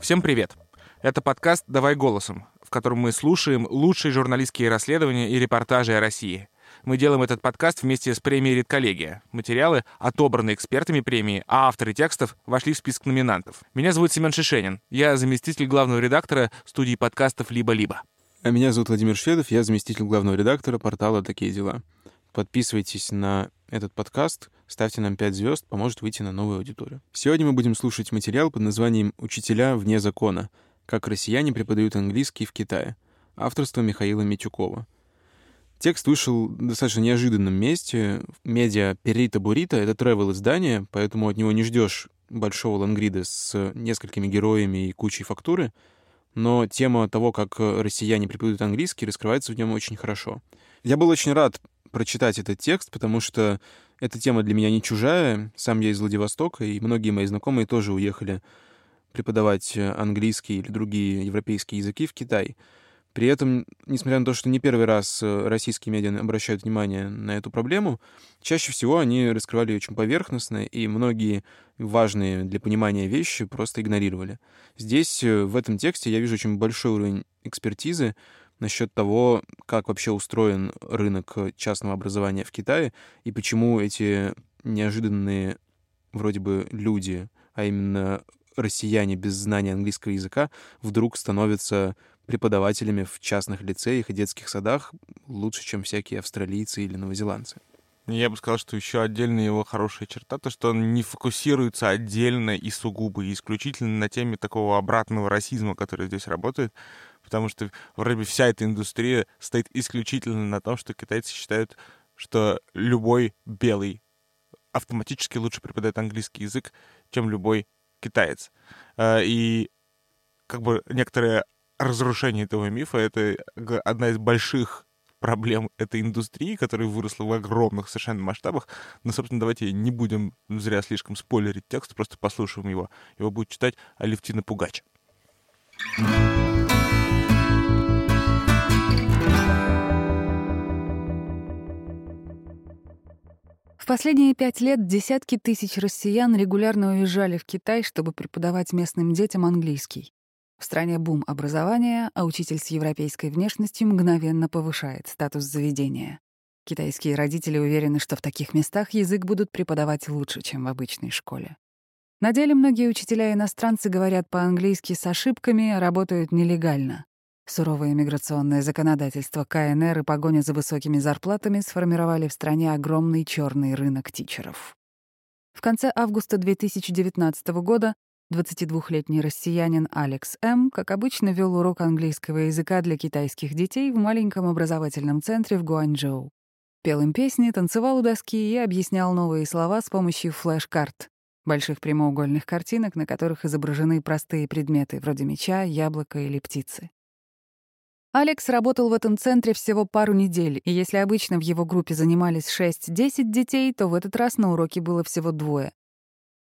Всем привет! Это подкаст «Давай голосом», в котором мы слушаем лучшие журналистские расследования и репортажи о России. Мы делаем этот подкаст вместе с премией «Редколлегия». Материалы отобраны экспертами премии, а авторы текстов вошли в список номинантов. Меня зовут Семен Шишенин. Я заместитель главного редактора студии подкастов «Либо-либо». А меня зовут Владимир Шведов, я заместитель главного редактора портала «Такие дела». Подписывайтесь на этот подкаст, ставьте нам 5 звезд, поможет выйти на новую аудиторию. Сегодня мы будем слушать материал под названием «Учителя вне закона. Как россияне преподают английский в Китае». Авторство Михаила Митюкова. Текст вышел в достаточно неожиданном месте. Медиа Перита Бурита — это travel издание, поэтому от него не ждешь большого лангрида с несколькими героями и кучей фактуры — но тема того, как россияне преподают английский, раскрывается в нем очень хорошо. Я был очень рад прочитать этот текст, потому что эта тема для меня не чужая. Сам я из Владивостока, и многие мои знакомые тоже уехали преподавать э, английский или другие европейские языки в Китай. При этом, несмотря на то, что не первый раз э, российские медиа обращают внимание на эту проблему, чаще всего они раскрывали ее очень поверхностно, и многие важные для понимания вещи просто игнорировали. Здесь, э, в этом тексте, я вижу очень большой уровень экспертизы насчет того, как вообще устроен рынок частного образования в Китае, и почему эти неожиданные вроде бы люди, а именно россияне без знания английского языка, вдруг становятся преподавателями в частных лицеях и детских садах лучше, чем всякие австралийцы или новозеландцы. Я бы сказал, что еще отдельная его хорошая черта, то, что он не фокусируется отдельно и сугубо, и исключительно на теме такого обратного расизма, который здесь работает, потому что вроде вся эта индустрия стоит исключительно на том, что китайцы считают, что любой белый автоматически лучше преподает английский язык, чем любой китаец. А, и как бы некоторые разрушение этого мифа — это одна из больших проблем этой индустрии, которая выросла в огромных совершенно масштабах. Но, собственно, давайте не будем зря слишком спойлерить текст, просто послушаем его. Его будет читать Алевтина Пугач. В последние пять лет десятки тысяч россиян регулярно уезжали в Китай, чтобы преподавать местным детям английский. В стране бум образования, а учитель с европейской внешностью мгновенно повышает статус заведения. Китайские родители уверены, что в таких местах язык будут преподавать лучше, чем в обычной школе. На деле многие учителя-иностранцы говорят по-английски с ошибками, работают нелегально. Суровое миграционное законодательство КНР и погоня за высокими зарплатами сформировали в стране огромный черный рынок тичеров. В конце августа 2019 года 22-летний россиянин Алекс М., как обычно, вел урок английского языка для китайских детей в маленьком образовательном центре в Гуанчжоу. Пел им песни, танцевал у доски и объяснял новые слова с помощью флеш-карт, больших прямоугольных картинок, на которых изображены простые предметы, вроде меча, яблока или птицы. Алекс работал в этом центре всего пару недель, и если обычно в его группе занимались 6-10 детей, то в этот раз на уроке было всего двое.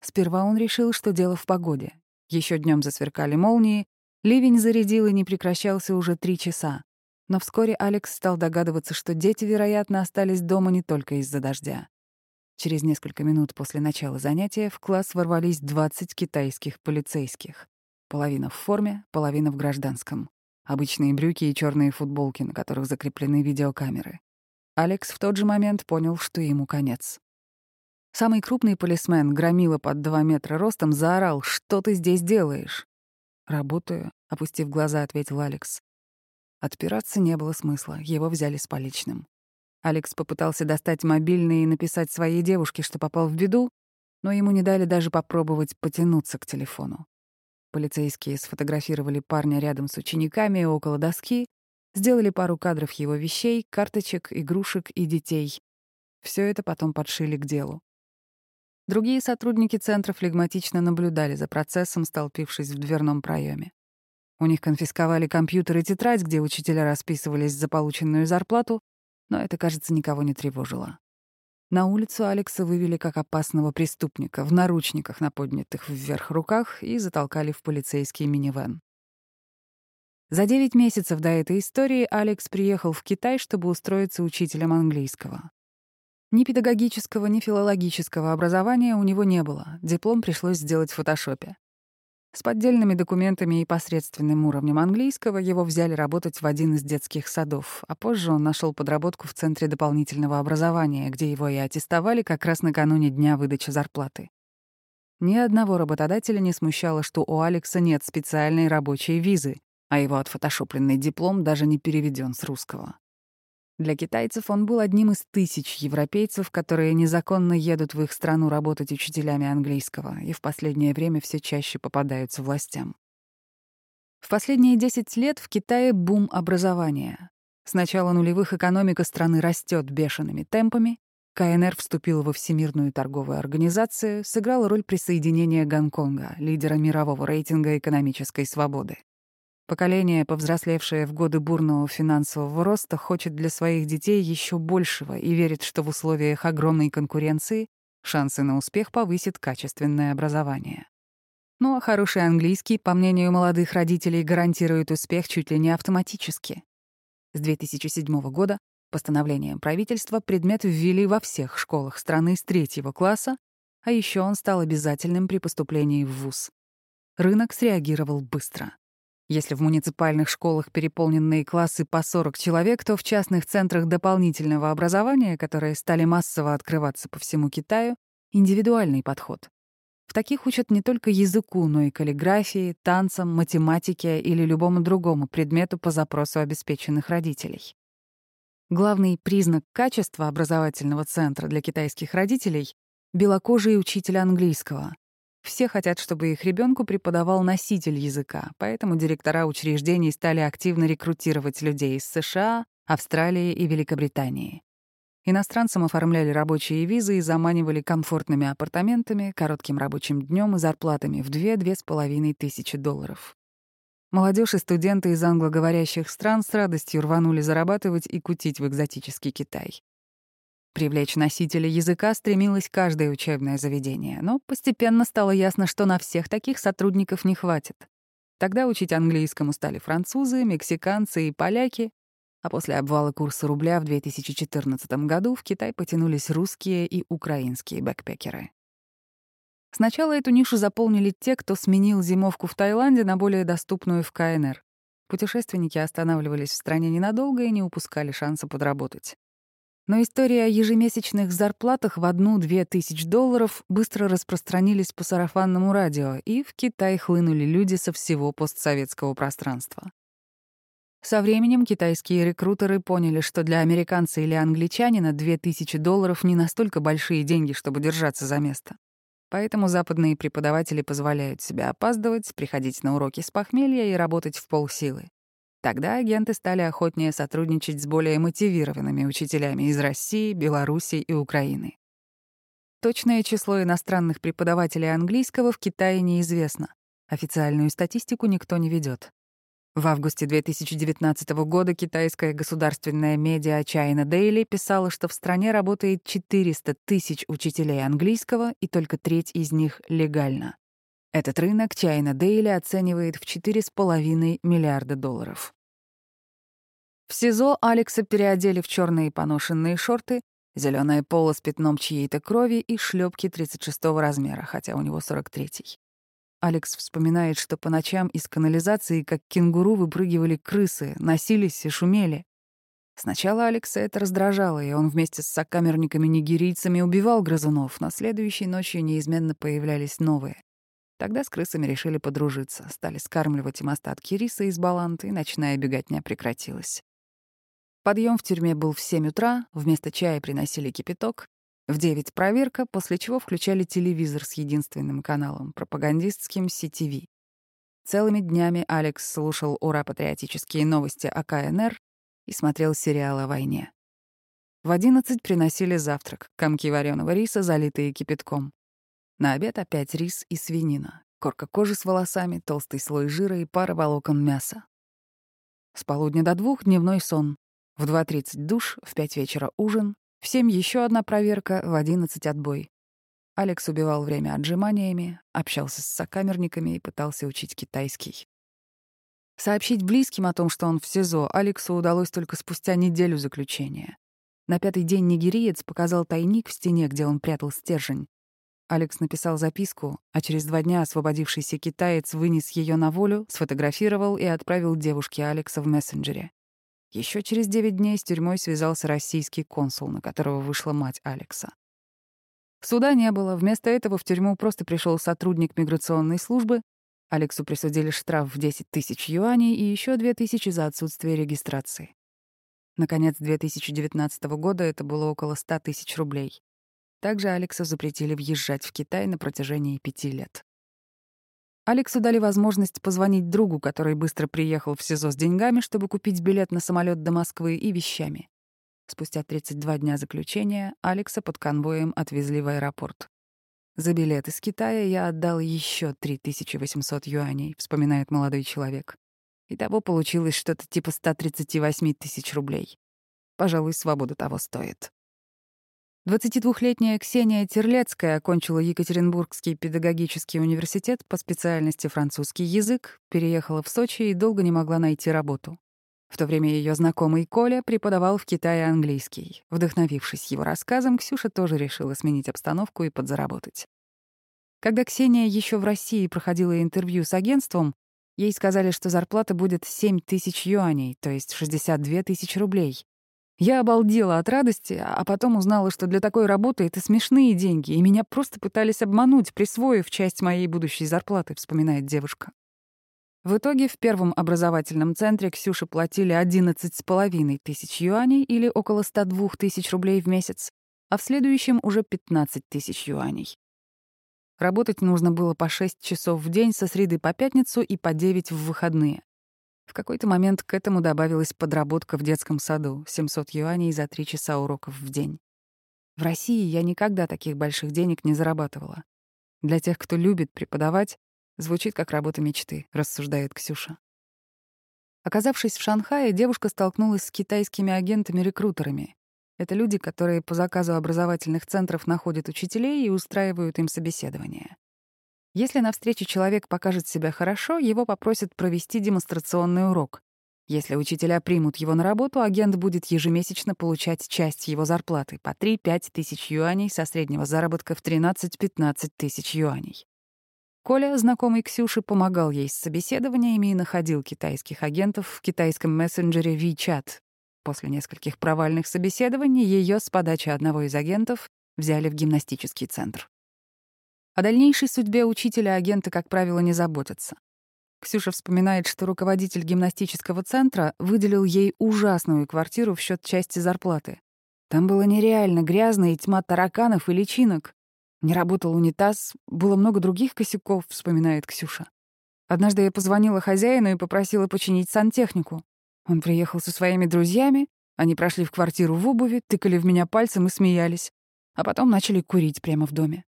Сперва он решил, что дело в погоде. Еще днем засверкали молнии, ливень зарядил и не прекращался уже три часа. Но вскоре Алекс стал догадываться, что дети, вероятно, остались дома не только из-за дождя. Через несколько минут после начала занятия в класс ворвались 20 китайских полицейских. Половина в форме, половина в гражданском. Обычные брюки и черные футболки, на которых закреплены видеокамеры. Алекс в тот же момент понял, что ему конец. Самый крупный полисмен, громила под два метра ростом, заорал «Что ты здесь делаешь?» «Работаю», — опустив глаза, ответил Алекс. Отпираться не было смысла, его взяли с поличным. Алекс попытался достать мобильный и написать своей девушке, что попал в беду, но ему не дали даже попробовать потянуться к телефону. Полицейские сфотографировали парня рядом с учениками около доски, сделали пару кадров его вещей, карточек, игрушек и детей. Все это потом подшили к делу. Другие сотрудники центра флегматично наблюдали за процессом, столпившись в дверном проеме. У них конфисковали компьютер и тетрадь, где учителя расписывались за полученную зарплату, но это, кажется, никого не тревожило. На улицу Алекса вывели как опасного преступника в наручниках на поднятых вверх руках и затолкали в полицейский минивэн. За девять месяцев до этой истории Алекс приехал в Китай, чтобы устроиться учителем английского. Ни педагогического, ни филологического образования у него не было. Диплом пришлось сделать в фотошопе. С поддельными документами и посредственным уровнем английского его взяли работать в один из детских садов, а позже он нашел подработку в Центре дополнительного образования, где его и аттестовали как раз накануне дня выдачи зарплаты. Ни одного работодателя не смущало, что у Алекса нет специальной рабочей визы, а его отфотошопленный диплом даже не переведен с русского. Для китайцев он был одним из тысяч европейцев, которые незаконно едут в их страну работать учителями английского и в последнее время все чаще попадаются властям. В последние 10 лет в Китае бум образования. С начала нулевых экономика страны растет бешеными темпами, КНР вступил во Всемирную торговую организацию, сыграл роль присоединения Гонконга, лидера мирового рейтинга экономической свободы. Поколение, повзрослевшее в годы бурного финансового роста, хочет для своих детей еще большего и верит, что в условиях огромной конкуренции шансы на успех повысит качественное образование. Ну а хороший английский, по мнению молодых родителей, гарантирует успех чуть ли не автоматически. С 2007 года постановлением правительства предмет ввели во всех школах страны с третьего класса, а еще он стал обязательным при поступлении в ВУЗ. Рынок среагировал быстро. Если в муниципальных школах переполненные классы по 40 человек, то в частных центрах дополнительного образования, которые стали массово открываться по всему Китаю, индивидуальный подход. В таких учат не только языку, но и каллиграфии, танцам, математике или любому другому предмету по запросу обеспеченных родителей. Главный признак качества образовательного центра для китайских родителей — белокожий учитель английского, все хотят, чтобы их ребенку преподавал носитель языка, поэтому директора учреждений стали активно рекрутировать людей из США, Австралии и Великобритании. Иностранцам оформляли рабочие визы и заманивали комфортными апартаментами, коротким рабочим днем и зарплатами в 2-2,5 тысячи долларов. Молодежь и студенты из англоговорящих стран с радостью рванули зарабатывать и кутить в экзотический Китай. Привлечь носителя языка стремилось каждое учебное заведение, но постепенно стало ясно, что на всех таких сотрудников не хватит. Тогда учить английскому стали французы, мексиканцы и поляки, а после обвала курса рубля в 2014 году в Китай потянулись русские и украинские бэкпекеры. Сначала эту нишу заполнили те, кто сменил зимовку в Таиланде на более доступную в КНР. Путешественники останавливались в стране ненадолго и не упускали шанса подработать. Но история о ежемесячных зарплатах в одну-две тысяч долларов быстро распространились по сарафанному радио, и в Китай хлынули люди со всего постсоветского пространства. Со временем китайские рекрутеры поняли, что для американца или англичанина 2000 долларов не настолько большие деньги, чтобы держаться за место. Поэтому западные преподаватели позволяют себе опаздывать, приходить на уроки с похмелья и работать в полсилы. Тогда агенты стали охотнее сотрудничать с более мотивированными учителями из России, Беларуси и Украины. Точное число иностранных преподавателей английского в Китае неизвестно. Официальную статистику никто не ведет. В августе 2019 года китайская государственная медиа China Daily писала, что в стране работает 400 тысяч учителей английского, и только треть из них легально. Этот рынок China Daily оценивает в 4,5 миллиарда долларов. В СИЗО Алекса переодели в черные поношенные шорты, зеленое поло с пятном чьей-то крови и шлепки 36 размера, хотя у него 43-й. Алекс вспоминает, что по ночам из канализации, как кенгуру, выпрыгивали крысы, носились и шумели. Сначала Алекса это раздражало, и он вместе с сокамерниками-нигерийцами убивал грызунов, но следующей ночью неизменно появлялись новые. Тогда с крысами решили подружиться, стали скармливать им остатки риса из баланты, и ночная беготня прекратилась. Подъем в тюрьме был в 7 утра, вместо чая приносили кипяток, в 9 проверка, после чего включали телевизор с единственным каналом, пропагандистским CTV. Целыми днями Алекс слушал ура-патриотические новости о КНР и смотрел сериал о войне. В 11 приносили завтрак, комки вареного риса, залитые кипятком. На обед опять рис и свинина, корка кожи с волосами, толстый слой жира и пара волокон мяса. С полудня до двух — дневной сон. В 2.30 душ, в 5 вечера ужин, в 7 еще одна проверка, в 11 отбой. Алекс убивал время отжиманиями, общался с сокамерниками и пытался учить китайский. Сообщить близким о том, что он в СИЗО, Алексу удалось только спустя неделю заключения. На пятый день нигериец показал тайник в стене, где он прятал стержень. Алекс написал записку, а через два дня освободившийся китаец вынес ее на волю, сфотографировал и отправил девушке Алекса в мессенджере. Еще через девять дней с тюрьмой связался российский консул, на которого вышла мать Алекса. Суда не было, вместо этого в тюрьму просто пришел сотрудник миграционной службы. Алексу присудили штраф в 10 тысяч юаней и еще 2 тысячи за отсутствие регистрации. Наконец 2019 года это было около 100 тысяч рублей. Также Алексу запретили въезжать в Китай на протяжении пяти лет. Алексу дали возможность позвонить другу, который быстро приехал в СИЗО с деньгами, чтобы купить билет на самолет до Москвы и вещами. Спустя 32 дня заключения Алекса под конвоем отвезли в аэропорт. «За билет из Китая я отдал еще 3800 юаней», — вспоминает молодой человек. Итого получилось что-то типа 138 тысяч рублей. Пожалуй, свобода того стоит. 22-летняя Ксения Терлецкая окончила Екатеринбургский педагогический университет по специальности французский язык, переехала в Сочи и долго не могла найти работу. В то время ее знакомый Коля преподавал в Китае английский. Вдохновившись его рассказом, Ксюша тоже решила сменить обстановку и подзаработать. Когда Ксения еще в России проходила интервью с агентством, ей сказали, что зарплата будет 7 тысяч юаней, то есть 62 тысячи рублей. Я обалдела от радости, а потом узнала, что для такой работы это смешные деньги, и меня просто пытались обмануть, присвоив часть моей будущей зарплаты, вспоминает девушка. В итоге в первом образовательном центре Ксюше платили 11,5 тысяч юаней или около 102 тысяч рублей в месяц, а в следующем уже 15 тысяч юаней. Работать нужно было по 6 часов в день со среды по пятницу и по 9 в выходные. В какой-то момент к этому добавилась подработка в детском саду — 700 юаней за 3 часа уроков в день. В России я никогда таких больших денег не зарабатывала. Для тех, кто любит преподавать, звучит как работа мечты, рассуждает Ксюша. Оказавшись в Шанхае, девушка столкнулась с китайскими агентами-рекрутерами. Это люди, которые по заказу образовательных центров находят учителей и устраивают им собеседование. Если на встрече человек покажет себя хорошо, его попросят провести демонстрационный урок. Если учителя примут его на работу, агент будет ежемесячно получать часть его зарплаты по 3-5 тысяч юаней со среднего заработка в 13-15 тысяч юаней. Коля, знакомый Ксюши, помогал ей с собеседованиями и находил китайских агентов в китайском мессенджере WeChat. После нескольких провальных собеседований ее с подачи одного из агентов взяли в гимнастический центр. О дальнейшей судьбе учителя-агента, как правило, не заботятся. Ксюша вспоминает, что руководитель гимнастического центра выделил ей ужасную квартиру в счет части зарплаты. Там было нереально грязно и тьма тараканов и личинок. Не работал унитаз, было много других косяков, вспоминает Ксюша. Однажды я позвонила хозяину и попросила починить сантехнику. Он приехал со своими друзьями, они прошли в квартиру в обуви, тыкали в меня пальцем и смеялись, а потом начали курить прямо в доме.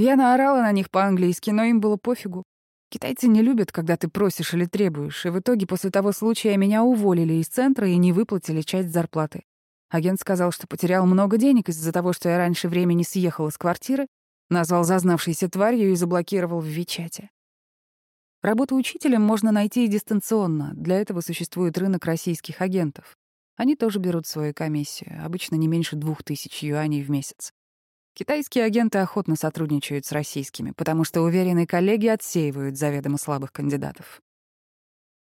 Я наорала на них по-английски, но им было пофигу. Китайцы не любят, когда ты просишь или требуешь, и в итоге после того случая меня уволили из центра и не выплатили часть зарплаты. Агент сказал, что потерял много денег из-за того, что я раньше времени съехала с квартиры, назвал зазнавшейся тварью и заблокировал в Вичате. Работу учителем можно найти и дистанционно. Для этого существует рынок российских агентов. Они тоже берут свою комиссию, обычно не меньше двух тысяч юаней в месяц. Китайские агенты охотно сотрудничают с российскими, потому что уверенные коллеги отсеивают заведомо слабых кандидатов.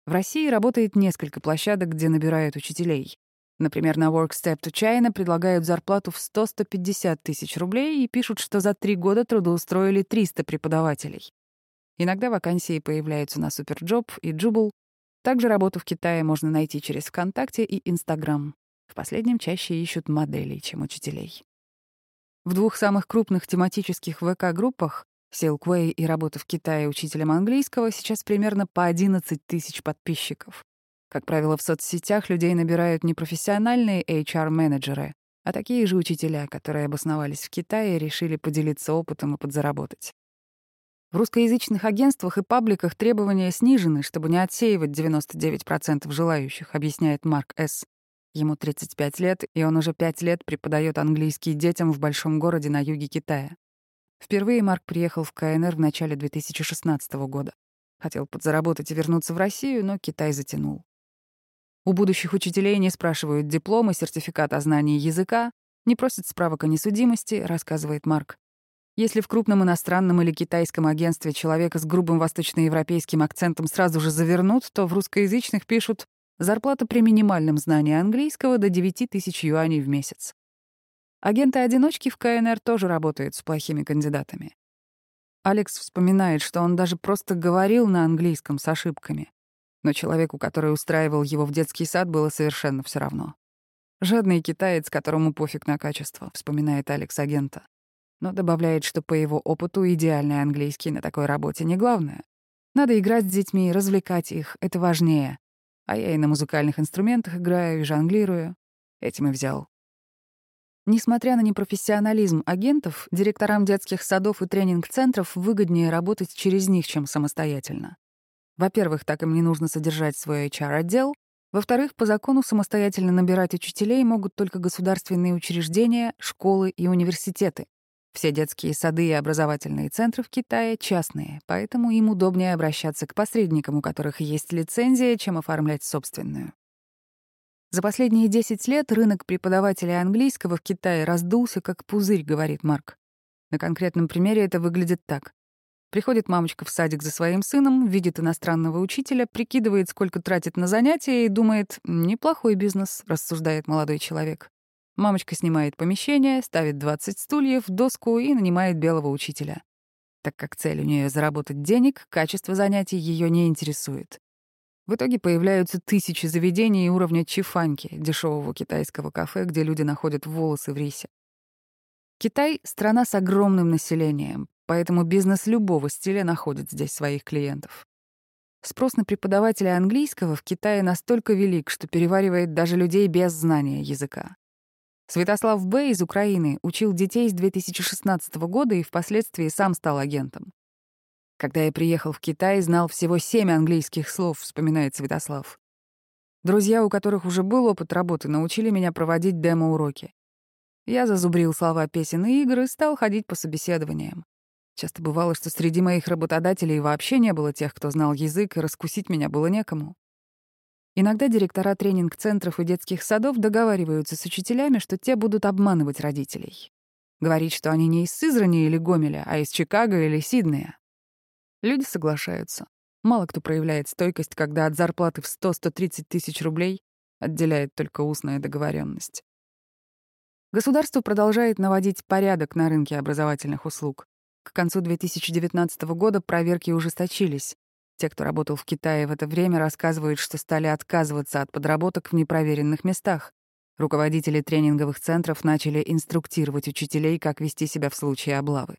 В России работает несколько площадок, где набирают учителей. Например, на WorkStep to China предлагают зарплату в 100-150 тысяч рублей и пишут, что за три года трудоустроили 300 преподавателей. Иногда вакансии появляются на Superjob и Jubal. Также работу в Китае можно найти через ВКонтакте и Инстаграм. В последнем чаще ищут моделей, чем учителей. В двух самых крупных тематических ВК-группах Silkway и работа в Китае учителем английского сейчас примерно по 11 тысяч подписчиков. Как правило, в соцсетях людей набирают не профессиональные HR-менеджеры, а такие же учителя, которые обосновались в Китае и решили поделиться опытом и подзаработать. В русскоязычных агентствах и пабликах требования снижены, чтобы не отсеивать 99% желающих, объясняет Марк С. Ему 35 лет, и он уже 5 лет преподает английский детям в большом городе на юге Китая. Впервые Марк приехал в КНР в начале 2016 года. Хотел подзаработать и вернуться в Россию, но Китай затянул. У будущих учителей не спрашивают дипломы, сертификат о знании языка, не просят справок о несудимости, рассказывает Марк. Если в крупном иностранном или китайском агентстве человека с грубым восточноевропейским акцентом сразу же завернут, то в русскоязычных пишут «зарплата при минимальном знании английского до 9 тысяч юаней в месяц». Агенты-одиночки в КНР тоже работают с плохими кандидатами. Алекс вспоминает, что он даже просто говорил на английском с ошибками. Но человеку, который устраивал его в детский сад, было совершенно все равно. «Жадный китаец, которому пофиг на качество», — вспоминает Алекс агента. Но добавляет, что по его опыту идеальный английский на такой работе не главное. Надо играть с детьми, развлекать их, это важнее. А я и на музыкальных инструментах играю, и жонглирую. Этим и взял. Несмотря на непрофессионализм агентов, директорам детских садов и тренинг-центров выгоднее работать через них, чем самостоятельно. Во-первых, так им не нужно содержать свой HR-отдел. Во-вторых, по закону самостоятельно набирать учителей могут только государственные учреждения, школы и университеты. Все детские сады и образовательные центры в Китае частные, поэтому им удобнее обращаться к посредникам, у которых есть лицензия, чем оформлять собственную. За последние 10 лет рынок преподавателей английского в Китае раздулся как пузырь, говорит Марк. На конкретном примере это выглядит так. Приходит мамочка в садик за своим сыном, видит иностранного учителя, прикидывает, сколько тратит на занятия и думает, неплохой бизнес, рассуждает молодой человек. Мамочка снимает помещение, ставит 20 стульев, доску и нанимает белого учителя. Так как цель у нее заработать денег, качество занятий ее не интересует. В итоге появляются тысячи заведений уровня чифаньки, дешевого китайского кафе, где люди находят волосы в рисе. Китай — страна с огромным населением, поэтому бизнес любого стиля находит здесь своих клиентов. Спрос на преподавателя английского в Китае настолько велик, что переваривает даже людей без знания языка. Святослав Б. из Украины учил детей с 2016 года и впоследствии сам стал агентом. Когда я приехал в Китай, знал всего семь английских слов, вспоминает Святослав. Друзья, у которых уже был опыт работы, научили меня проводить демо-уроки. Я зазубрил слова песен и игр и стал ходить по собеседованиям. Часто бывало, что среди моих работодателей вообще не было тех, кто знал язык, и раскусить меня было некому. Иногда директора тренинг-центров и детских садов договариваются с учителями, что те будут обманывать родителей. Говорить, что они не из Сызрани или Гомеля, а из Чикаго или Сиднея. Люди соглашаются. Мало кто проявляет стойкость, когда от зарплаты в 100-130 тысяч рублей отделяет только устная договоренность. Государство продолжает наводить порядок на рынке образовательных услуг. К концу 2019 года проверки ужесточились. Те, кто работал в Китае в это время, рассказывают, что стали отказываться от подработок в непроверенных местах. Руководители тренинговых центров начали инструктировать учителей, как вести себя в случае облавы.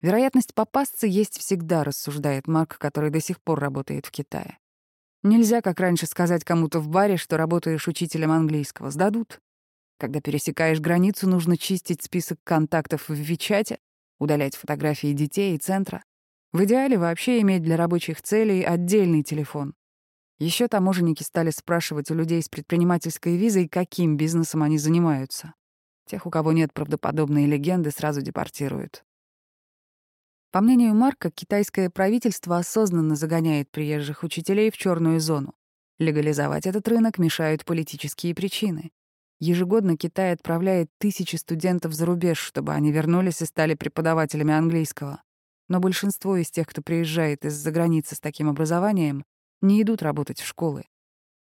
Вероятность попасться есть всегда, рассуждает Марк, который до сих пор работает в Китае. Нельзя, как раньше, сказать кому-то в баре, что работаешь учителем английского. Сдадут. Когда пересекаешь границу, нужно чистить список контактов в Вичате, удалять фотографии детей и центра. В идеале вообще иметь для рабочих целей отдельный телефон. Еще таможенники стали спрашивать у людей с предпринимательской визой, каким бизнесом они занимаются. Тех, у кого нет правдоподобной легенды, сразу депортируют. По мнению Марка, китайское правительство осознанно загоняет приезжих учителей в черную зону. Легализовать этот рынок мешают политические причины. Ежегодно Китай отправляет тысячи студентов за рубеж, чтобы они вернулись и стали преподавателями английского. Но большинство из тех, кто приезжает из-за границы с таким образованием, не идут работать в школы.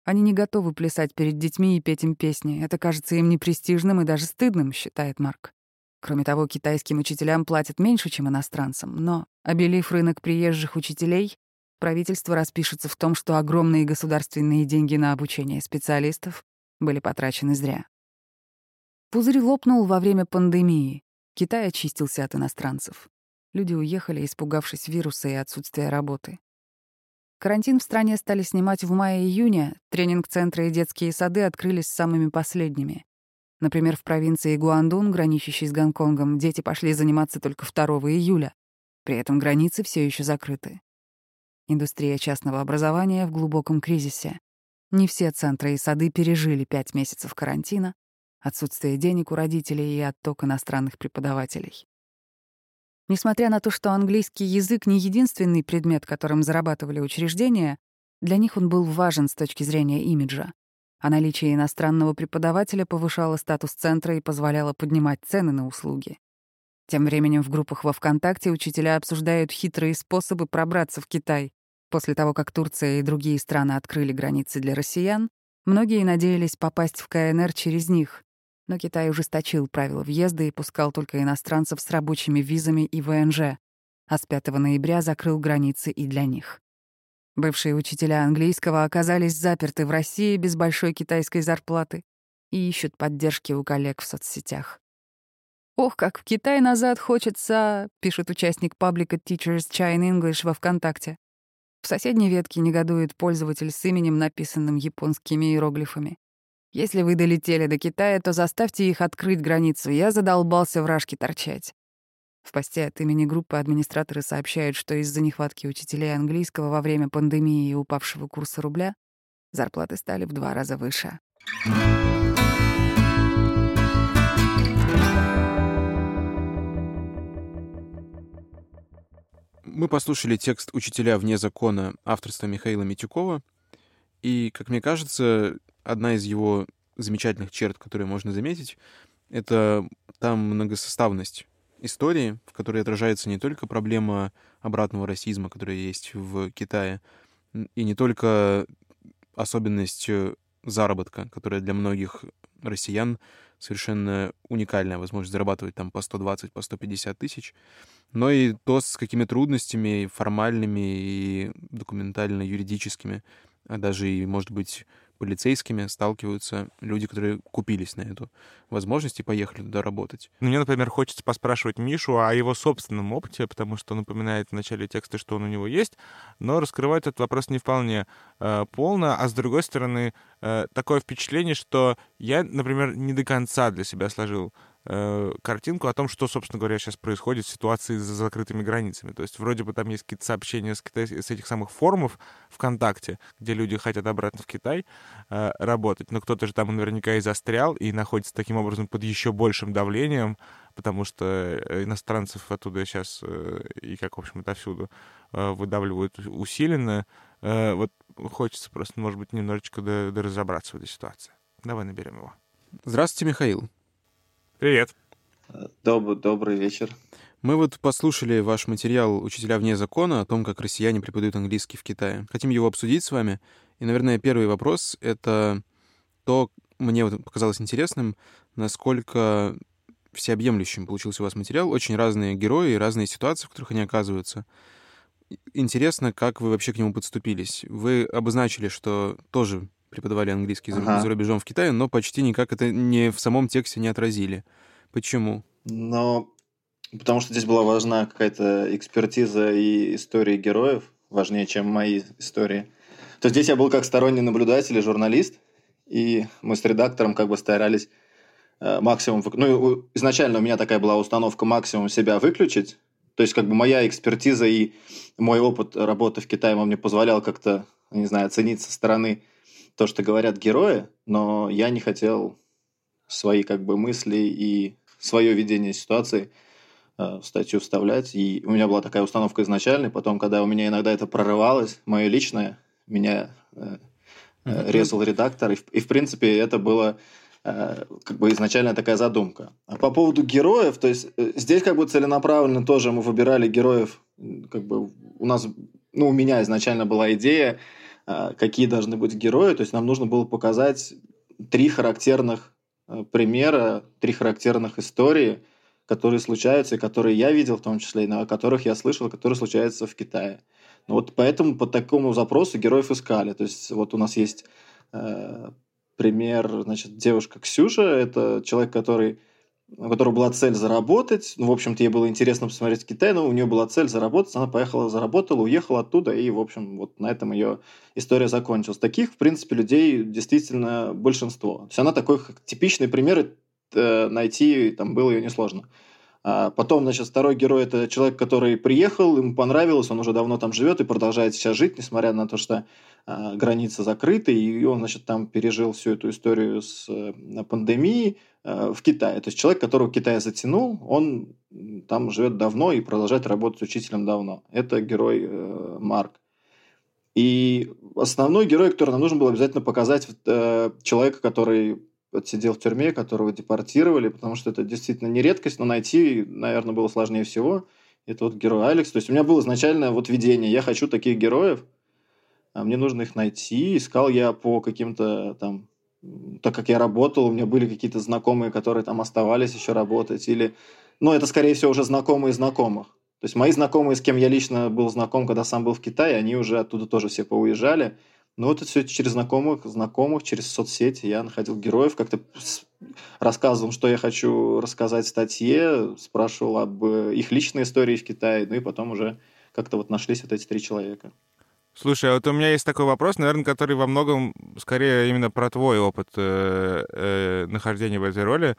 Они не готовы плясать перед детьми и петь им песни. Это кажется им непрестижным и даже стыдным, считает Марк. Кроме того, китайским учителям платят меньше, чем иностранцам, но, обелив рынок приезжих учителей, правительство распишется в том, что огромные государственные деньги на обучение специалистов были потрачены зря. Пузырь лопнул во время пандемии. Китай очистился от иностранцев. Люди уехали, испугавшись вируса и отсутствия работы. Карантин в стране стали снимать в мае-июне, тренинг-центры и детские сады открылись самыми последними. Например, в провинции Гуандун, граничащей с Гонконгом, дети пошли заниматься только 2 июля. При этом границы все еще закрыты. Индустрия частного образования в глубоком кризисе. Не все центры и сады пережили пять месяцев карантина, отсутствие денег у родителей и отток иностранных преподавателей. Несмотря на то, что английский язык не единственный предмет, которым зарабатывали учреждения, для них он был важен с точки зрения имиджа. а наличие иностранного преподавателя повышало статус центра и позволяло поднимать цены на услуги. Тем временем в группах во ВКонтакте учителя обсуждают хитрые способы пробраться в Китай. После того, как Турция и другие страны открыли границы для россиян, многие надеялись попасть в КНР через них. Но Китай ужесточил правила въезда и пускал только иностранцев с рабочими визами и ВНЖ, а с 5 ноября закрыл границы и для них. Бывшие учителя английского оказались заперты в России без большой китайской зарплаты и ищут поддержки у коллег в соцсетях. «Ох, как в Китай назад хочется», — пишет участник паблика Teachers China English во ВКонтакте. В соседней ветке негодует пользователь с именем, написанным японскими иероглифами. «Если вы долетели до Китая, то заставьте их открыть границу. Я задолбался в рашке торчать». В посте от имени группы администраторы сообщают, что из-за нехватки учителей английского во время пандемии и упавшего курса рубля зарплаты стали в два раза выше. Мы послушали текст «Учителя вне закона» авторства Михаила Митюкова, и, как мне кажется, одна из его замечательных черт, которые можно заметить, это там многосоставность истории, в которой отражается не только проблема обратного расизма, которая есть в Китае, и не только особенность э, заработка, которая для многих россиян совершенно уникальная возможность зарабатывать там по 120, по 150 тысяч, но и то, с какими трудностями формальными и документально-юридическими, а даже и, может быть, полицейскими сталкиваются люди, которые купились на эту возможность и поехали туда работать. Ну, мне, например, хочется поспрашивать Мишу о его собственном опыте, потому что он упоминает в начале текста, что он у него есть, но раскрывает этот вопрос не вполне э, полно, а с другой стороны, э, такое впечатление, что я, например, не до конца для себя сложил э, картинку о том, что, собственно говоря, сейчас происходит в ситуации за закрытыми границами. То есть вроде бы там есть какие-то сообщения с, Китай, с этих самых форумов ВКонтакте, где люди хотят обратно в Китай э, работать, но кто-то же там наверняка и застрял, и находится таким образом под еще большим давлением, потому что э, иностранцев оттуда сейчас э, и как, в общем, отовсюду э, выдавливают усиленно. Э, вот хочется просто, может быть, немножечко доразобраться в этой ситуации. Давай наберем его. Здравствуйте, Михаил. Привет. Доб добрый вечер. Мы вот послушали ваш материал «Учителя вне закона» о том, как россияне преподают английский в Китае. Хотим его обсудить с вами. И, наверное, первый вопрос — это то, мне вот показалось интересным, насколько всеобъемлющим получился у вас материал. Очень разные герои и разные ситуации, в которых они оказываются. Интересно, как вы вообще к нему подступились. Вы обозначили, что тоже преподавали английский ага. за рубежом в Китае, но почти никак это не в самом тексте не отразили. Почему? Но потому что здесь была важна какая-то экспертиза и истории героев, важнее, чем мои истории. То здесь я был как сторонний наблюдатель и журналист, и мы с редактором как бы старались э, максимум... Ну, изначально у меня такая была установка максимум себя выключить, то есть как бы моя экспертиза и мой опыт работы в Китае мне позволял как-то, не знаю, оценить со стороны то, что говорят герои, но я не хотел свои как бы мысли и свое видение ситуации э, в статью вставлять. И у меня была такая установка изначально. Потом, когда у меня иногда это прорывалось, мое личное, меня э, э, резал редактор. И, и, в принципе, это было э, как бы изначально такая задумка. А по поводу героев, то есть э, здесь как бы целенаправленно тоже мы выбирали героев. Как бы у нас, ну, у меня изначально была идея какие должны быть герои. То есть нам нужно было показать три характерных э, примера, три характерных истории, которые случаются, и которые я видел в том числе, и о которых я слышал, которые случаются в Китае. Ну вот поэтому по такому запросу героев искали. То есть вот у нас есть э, пример, значит, девушка Ксюша, это человек, который у которой была цель заработать. Ну, в общем-то, ей было интересно посмотреть Китай, но у нее была цель заработать. Она поехала, заработала, уехала оттуда, и, в общем, вот на этом ее история закончилась. Таких, в принципе, людей действительно большинство. То есть она такой типичный пример, э, найти там было ее несложно. А потом, значит, второй герой – это человек, который приехал, ему понравилось, он уже давно там живет и продолжает сейчас жить, несмотря на то, что границы закрыты, и он, значит, там пережил всю эту историю с э, пандемией э, в Китае. То есть человек, которого Китай затянул, он там живет давно и продолжает работать учителем давно. Это герой э, Марк. И основной герой, который нам нужно было обязательно показать, человека, который сидел в тюрьме, которого депортировали, потому что это действительно не редкость, но найти, наверное, было сложнее всего. Это вот герой Алекс. То есть у меня было изначально вот видение, я хочу таких героев, а мне нужно их найти. Искал я по каким-то там так как я работал, у меня были какие-то знакомые, которые там оставались еще работать, или, ну, это, скорее всего, уже знакомые знакомых. То есть мои знакомые, с кем я лично был знаком, когда сам был в Китае, они уже оттуда тоже все поуезжали. Но вот это все через знакомых, знакомых, через соцсети я находил героев, как-то рассказывал, что я хочу рассказать в статье, спрашивал об их личной истории в Китае, ну и потом уже как-то вот нашлись вот эти три человека. Слушай, а вот у меня есть такой вопрос, наверное, который во многом скорее именно про твой опыт э, э, нахождения в этой роли.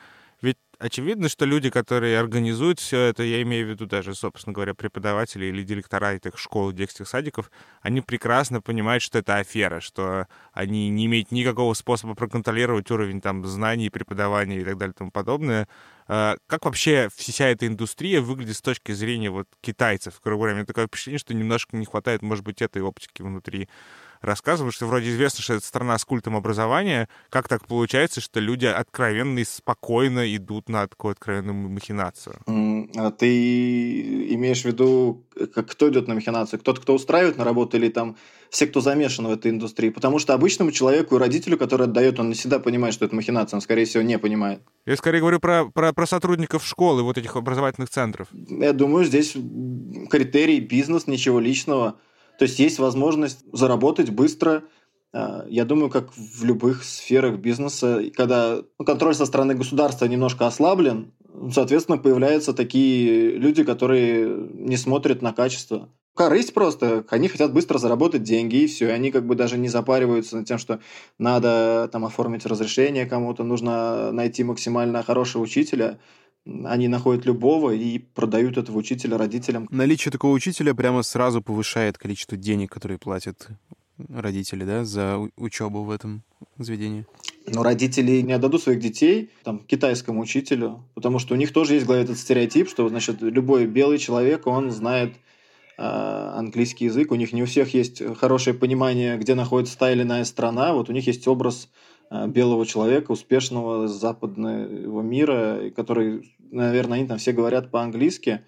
Очевидно, что люди, которые организуют все это, я имею в виду даже, собственно говоря, преподаватели или директора этих школ, детских садиков, они прекрасно понимают, что это афера, что они не имеют никакого способа проконтролировать уровень там знаний, преподавания и так далее и тому подобное. А, как вообще вся эта индустрия выглядит с точки зрения вот китайцев? Грубо говоря, у меня такое впечатление, что немножко не хватает, может быть, этой оптики внутри рассказывают, что вроде известно, что это страна с культом образования. Как так получается, что люди откровенно и спокойно идут на такую откровенную махинацию? А ты имеешь в виду, кто идет на махинацию? Кто-то, кто устраивает на работу или там все, кто замешан в этой индустрии? Потому что обычному человеку и родителю, который отдает, он не всегда понимает, что это махинация, он, скорее всего, не понимает. Я скорее говорю про, про, про сотрудников школы, вот этих образовательных центров. Я думаю, здесь критерий бизнес, ничего личного – то есть есть возможность заработать быстро, а, я думаю, как в любых сферах бизнеса, когда ну, контроль со стороны государства немножко ослаблен, соответственно, появляются такие люди, которые не смотрят на качество. Корысть просто. Они хотят быстро заработать деньги, и все. И они как бы даже не запариваются над тем, что надо там оформить разрешение кому-то, нужно найти максимально хорошего учителя они находят любого и продают этого учителя родителям. Наличие такого учителя прямо сразу повышает количество денег, которые платят родители, да, за учебу в этом заведении? Но родители не отдадут своих детей там, китайскому учителю, потому что у них тоже есть в голове этот стереотип, что значит, любой белый человек, он знает э, английский язык, у них не у всех есть хорошее понимание, где находится та или иная страна, вот у них есть образ Э, белого человека, успешного западного мира, который, наверное, они там все говорят по-английски,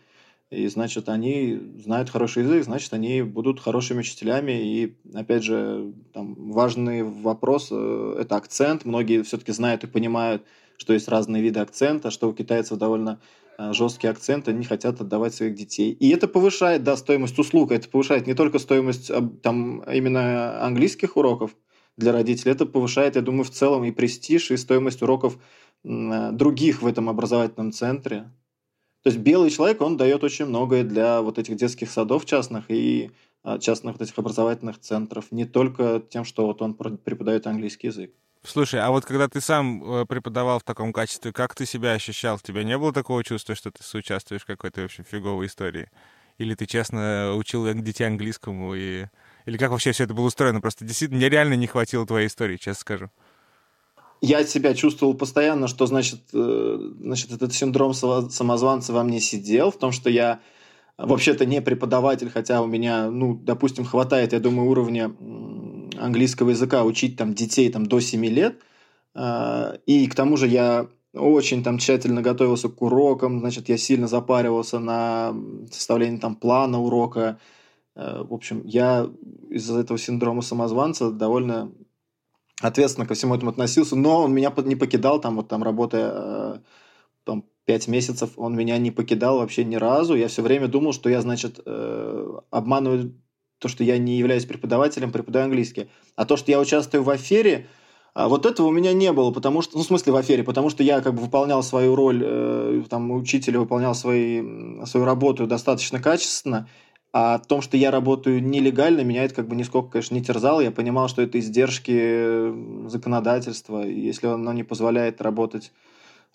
и, значит, они знают хороший язык, значит, они будут хорошими учителями. И, опять же, там важный вопрос э, – это акцент. Многие все-таки знают и понимают, что есть разные виды акцента, что у китайцев довольно э, жесткий акцент, они хотят отдавать своих детей. И это повышает, да, стоимость услуг, это повышает не только стоимость там именно английских уроков, для родителей. Это повышает, я думаю, в целом и престиж, и стоимость уроков других в этом образовательном центре. То есть белый человек, он дает очень многое для вот этих детских садов частных и э, частных вот этих образовательных центров, не только тем, что вот он преподает английский язык. Слушай, а вот когда ты сам э, преподавал в таком качестве, как ты себя ощущал? У тебя не было такого чувства, что ты соучаствуешь в какой-то, в общем, фиговой истории? Или ты честно учил детей английскому и или как вообще все это было устроено? Просто действительно мне реально не хватило твоей истории, честно скажу. Я себя чувствовал постоянно, что значит, э, значит этот синдром самозванца во мне сидел, в том, что я вообще-то не преподаватель, хотя у меня, ну, допустим, хватает, я думаю, уровня английского языка учить там детей там до 7 лет. А, и к тому же я очень там тщательно готовился к урокам, значит, я сильно запаривался на составление там плана урока, Э, в общем, я из-за этого синдрома самозванца довольно ответственно ко всему этому относился, но он меня не покидал, там вот там работая э, там, пять месяцев, он меня не покидал вообще ни разу. Я все время думал, что я, значит, э, обманываю то, что я не являюсь преподавателем, преподаю английский. А то, что я участвую в афере, а вот этого у меня не было, потому что, ну, в смысле в афере, потому что я как бы выполнял свою роль, э, там, учителя, выполнял свои, свою работу достаточно качественно, а о том, что я работаю нелегально, меня это как бы нисколько, конечно, не терзало. Я понимал, что это издержки законодательства. Если оно не позволяет работать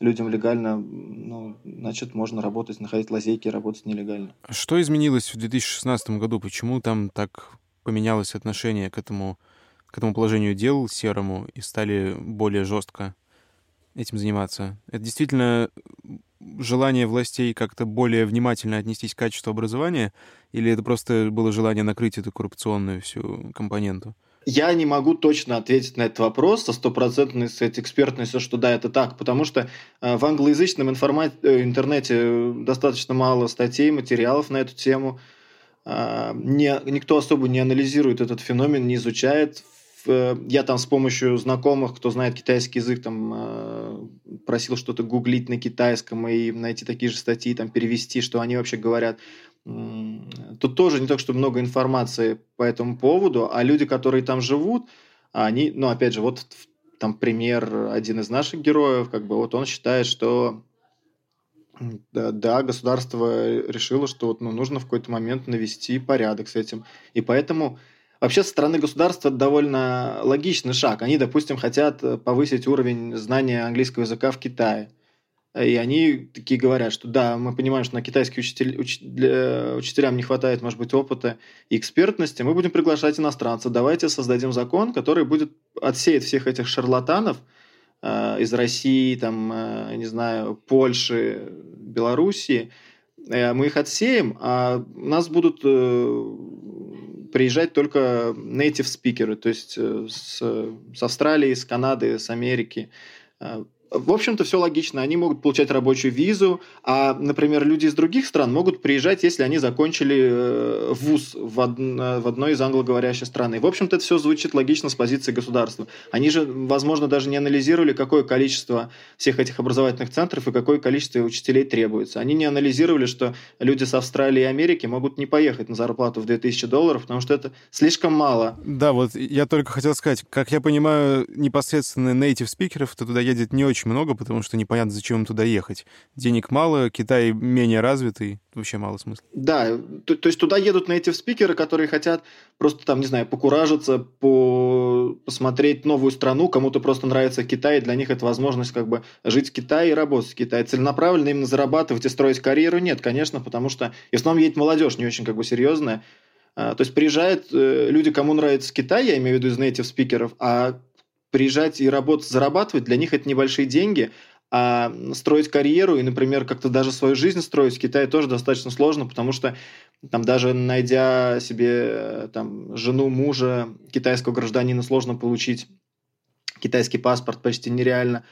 людям легально, ну, значит, можно работать, находить лазейки и работать нелегально. Что изменилось в 2016 году? Почему там так поменялось отношение к этому, к этому положению дел серому и стали более жестко этим заниматься? Это действительно желание властей как-то более внимательно отнестись к качеству образования, или это просто было желание накрыть эту коррупционную всю компоненту? Я не могу точно ответить на этот вопрос со стопроцентной экспертностью, что да, это так, потому что э, в англоязычном информа... Э, интернете достаточно мало статей, материалов на эту тему. Э, не, никто особо не анализирует этот феномен, не изучает. Я там с помощью знакомых, кто знает китайский язык, там просил что-то гуглить на китайском и найти такие же статьи, там перевести, что они вообще говорят. Тут тоже не так, что много информации по этому поводу, а люди, которые там живут, они, ну, опять же, вот там пример один из наших героев, как бы вот он считает, что да, да, государство решило, что вот, ну, нужно в какой-то момент навести порядок с этим. И поэтому вообще со стороны государства довольно логичный шаг. Они, допустим, хотят повысить уровень знания английского языка в Китае. И они такие говорят, что да, мы понимаем, что на китайских учитель, уч, для, учителям не хватает, может быть, опыта и экспертности. Мы будем приглашать иностранцев. Давайте создадим закон, который будет отсеять всех этих шарлатанов э, из России, там, э, не знаю, Польши, Белоруссии. Э, мы их отсеем, а у нас будут э, приезжать только native спикеры, то есть э, с, с Австралии, с Канады, с Америки. Э, в общем-то, все логично. Они могут получать рабочую визу, а, например, люди из других стран могут приезжать, если они закончили э, вуз в, од... в одной из англоговорящих стран. И, в общем-то, это все звучит логично с позиции государства. Они же, возможно, даже не анализировали, какое количество всех этих образовательных центров и какое количество учителей требуется. Они не анализировали, что люди с Австралии и Америки могут не поехать на зарплату в 2000 долларов, потому что это слишком мало. Да, вот я только хотел сказать, как я понимаю, непосредственно native спикеров, то туда едет не очень очень много, потому что непонятно, зачем им туда ехать. Денег мало, Китай менее развитый, вообще мало смысла. Да, то, то есть туда едут на эти спикеры, которые хотят просто там, не знаю, покуражиться, по... посмотреть новую страну, кому-то просто нравится Китай, и для них это возможность как бы жить в Китае и работать в Китае. Целенаправленно именно зарабатывать и строить карьеру нет, конечно, потому что и в основном едет молодежь не очень как бы серьезная, а, то есть приезжают э, люди, кому нравится Китай, я имею в виду из native спикеров, а приезжать и работать, зарабатывать, для них это небольшие деньги, а строить карьеру и, например, как-то даже свою жизнь строить в Китае тоже достаточно сложно, потому что там даже найдя себе там, жену, мужа, китайского гражданина, сложно получить китайский паспорт почти нереально.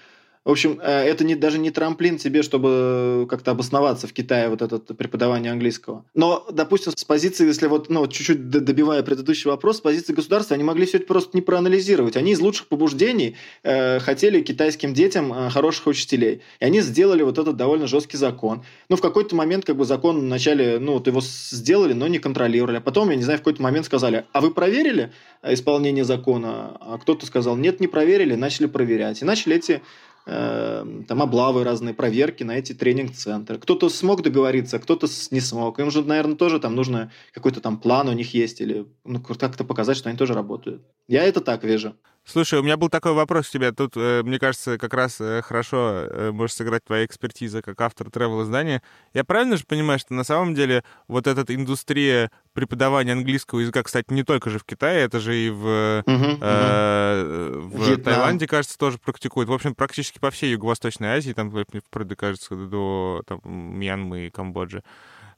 В общем, э, это не, даже не трамплин тебе, чтобы как-то обосноваться в Китае, вот это преподавание английского. Но, допустим, с позиции, если вот, ну, чуть-чуть добивая предыдущий вопрос, с позиции государства, они могли все это просто не проанализировать. Они из лучших побуждений э, хотели китайским детям э, хороших учителей. И они сделали вот этот довольно жесткий закон. Ну, в какой-то момент, как бы, закон вначале, ну, вот его сделали, но не контролировали. А потом, я не знаю, в какой-то момент сказали, а вы проверили э, исполнение закона? А кто-то сказал, нет, не проверили, начали проверять. И начали эти там облавы разные, проверки на эти тренинг-центры. Кто-то смог договориться, кто-то не смог. Им же, наверное, тоже там нужно какой-то там план у них есть или ну, как-то показать, что они тоже работают. Я это так вижу. Слушай, у меня был такой вопрос к тебе. Тут, э, мне кажется, как раз э, хорошо э, может сыграть твоя экспертиза как автор travel-издания. Я правильно же понимаю, что на самом деле вот эта индустрия преподавания английского языка, кстати, не только же в Китае, это же и в, угу, э, угу. в Таиланде, кажется, тоже практикуют. В общем, практически по всей Юго-Восточной Азии, там, кажется, до там, Мьянмы и Камбоджи.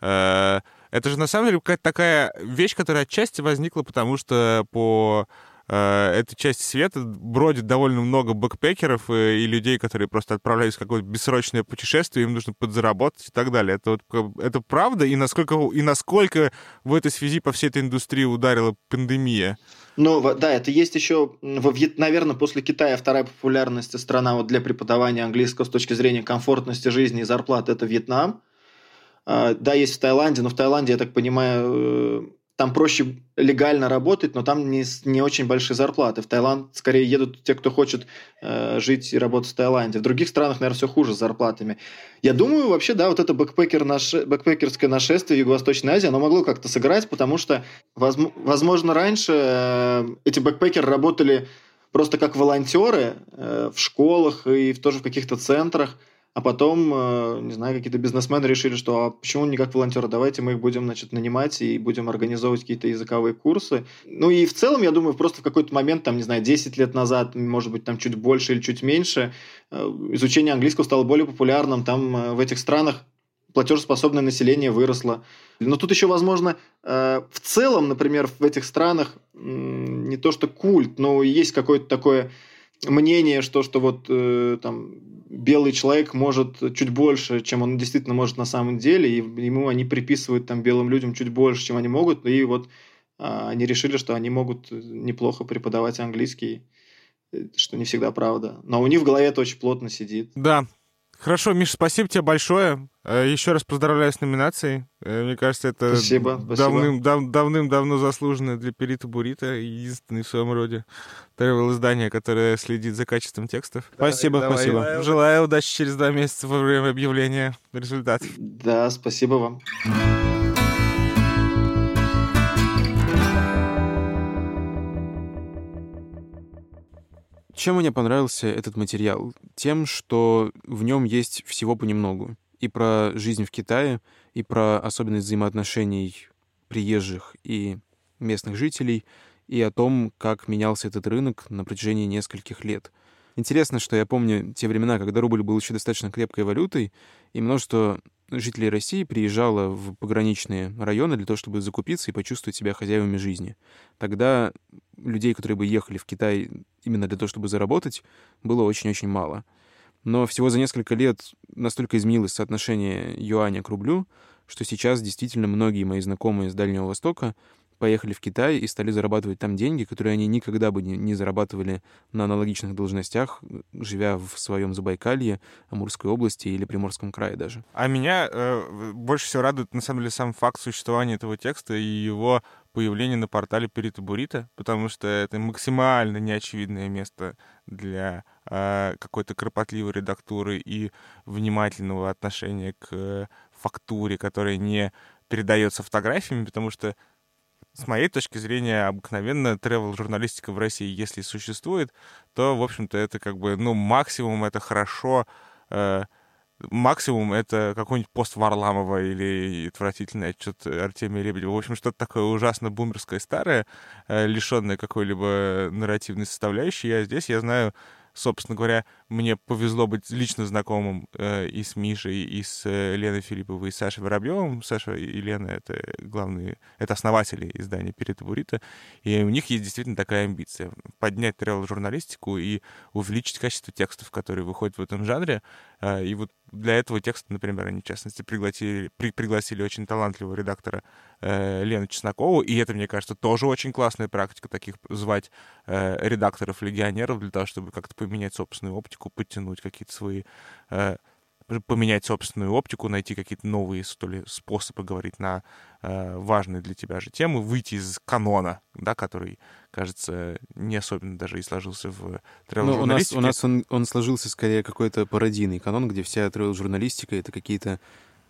Э, это же на самом деле какая-то такая вещь, которая отчасти возникла, потому что по этой части света бродит довольно много бэкпекеров и, и людей, которые просто отправляются в какое-то бессрочное путешествие, им нужно подзаработать и так далее. Это, вот, это правда? И насколько, и насколько в этой связи по всей этой индустрии ударила пандемия? Ну, да, это есть еще, во Вьет... наверное, после Китая вторая популярность страна вот для преподавания английского с точки зрения комфортности жизни и зарплат – это Вьетнам. Да, есть в Таиланде, но в Таиланде, я так понимаю, э, там проще легально работать, но там не, не очень большие зарплаты. В Таиланд скорее едут те, кто хочет э, жить и работать в Таиланде. В других странах, наверное, все хуже с зарплатами. Я думаю, вообще, да, вот это бэкпекер наше, бэкпекерское нашествие в Юго-Восточной Азии, оно могло как-то сыграть, потому что, возможно, раньше э, эти бэкпекеры работали просто как волонтеры э, в школах и тоже в каких-то центрах, А потом, э, не знаю, какие-то бизнесмены решили, что а почему не как волонтеры, давайте мы их будем, значит, нанимать и будем организовывать какие-то языковые курсы. Ну и в целом, я думаю, просто в какой-то момент, там, не знаю, 10 лет назад, может быть, там чуть больше или чуть меньше, э, изучение английского стало более популярным. Там э, в этих странах платежеспособное население выросло. Но тут еще, возможно, в целом, например, в этих странах не то что культ, но есть какое-то такое мнение, что, что вот там белый человек может чуть больше, чем он действительно может на самом деле, и ему они приписывают там белым людям чуть больше, чем они могут, и вот а, они решили, что они могут неплохо преподавать английский, э, что не всегда правда. Но у них в голове это очень плотно сидит. Да, Хорошо, Миш, спасибо тебе большое. Э, Еще раз поздравляю с номинацией. Э, мне кажется, это спасибо, давным, дав, давным-давно заслуженное для Перита Бурита, единственное в своем роде travel издание, которое следит за качеством текстов. Спасибо, Давай, спасибо. Желаю, желаю удачи через два месяца во время объявления результатов. Да, спасибо вам. Чем мне понравился этот материал? Тем, что в нем есть всего понемногу. И про жизнь в Китае, и про особенность взаимоотношений приезжих и местных жителей, и о том, как менялся этот рынок на протяжении нескольких лет. Интересно, что я помню те времена, когда рубль был еще достаточно крепкой валютой, и множество жителей России приезжало в пограничные районы для того, чтобы закупиться и почувствовать себя хозяевами жизни. Тогда людей, которые бы ехали в Китай именно для того, чтобы заработать, было очень-очень мало. Но всего за несколько лет настолько изменилось соотношение юаня к рублю, что сейчас действительно многие мои знакомые с Дальнего Востока поехали в Китай и стали зарабатывать там деньги, которые они никогда бы не, не зарабатывали на аналогичных должностях, живя в своем Забайкалье, Амурской области или Приморском крае даже. А меня э, больше всего радует, на самом деле, сам факт существования этого текста и его появление на портале Перита Бурита, потому что это максимально неочевидное место для э, какой-то кропотливой редактуры и внимательного отношения к фактуре, которая не передается фотографиями, потому что с моей точки зрения, обыкновенно тревел-журналистика в России, если существует, то, в общем-то, это как бы, ну, максимум это хорошо, э, максимум это какой-нибудь пост Варламова или отвратительный отчет Артемия Лебедева. В общем, что-то такое ужасно бумерское старое, э, лишенное какой-либо нарративной составляющей. Я здесь, я знаю собственно говоря, мне повезло быть лично знакомым э, и с Мишей, и с э, Леной Филипповой, и Сашей Воробьевым. Саша и Лена — это главные, это основатели издания «Перед Бурита», и у них есть действительно такая амбиция — поднять тревел-журналистику и увеличить качество текстов, которые выходят в этом жанре. Э, и вот для этого текста, например, они, в частности, пригласили, при, пригласили очень талантливого редактора э, Лену Чеснокову, и это, мне кажется, тоже очень классная практика, таких звать э, редакторов-легионеров для того, чтобы как-то поменять собственную оптику, подтянуть какие-то свои... Э, поменять собственную оптику, найти какие-то новые, что ли, способы говорить на э, важные для тебя же темы, выйти из канона, да, который, кажется, не особенно даже и сложился в тревел-журналистике. Ну, у нас, у нас он, он сложился скорее какой-то пародийный канон, где вся тревел-журналистика — это какие-то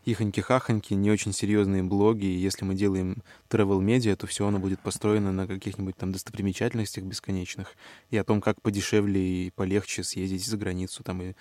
ихоньки-хахоньки, не очень серьезные блоги, и если мы делаем travel медиа, то все оно будет построено на каких-нибудь там достопримечательностях бесконечных и о том, как подешевле и полегче съездить за границу там и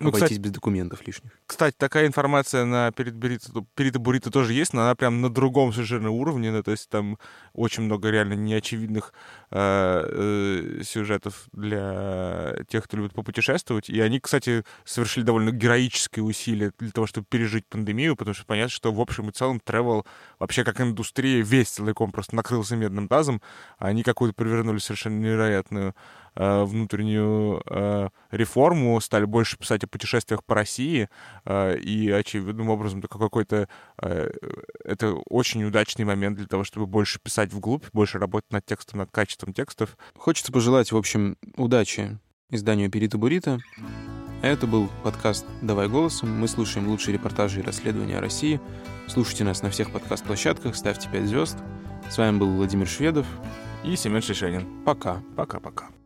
ну, обойтись кстати, без документов лишних. Кстати, такая информация на перед Бурито, перед Бурито тоже есть, но она прям на другом совершенно уровне, ну, то есть там очень много реально неочевидных э, э, сюжетов для тех, кто любит попутешествовать, и они, кстати, совершили довольно героические усилия для того, чтобы пережить пандемию, потому что понятно, что в общем и целом travel вообще как индустрия весь целиком просто накрылся медным тазом, а они какую-то провернули совершенно невероятную внутреннюю э, реформу, стали больше писать о путешествиях по России, э, и очевидным образом такой какой-то... Это очень удачный момент для того, чтобы больше писать вглубь, больше работать над текстом, над качеством текстов. Хочется пожелать, в общем, удачи изданию «Перита Бурита». Это был подкаст «Давай голосом». Мы слушаем лучшие репортажи и расследования о России. Слушайте нас на всех подкаст-площадках, ставьте 5 звезд. С вами был Владимир Шведов и Семен Шишенин. Пока. Пока-пока.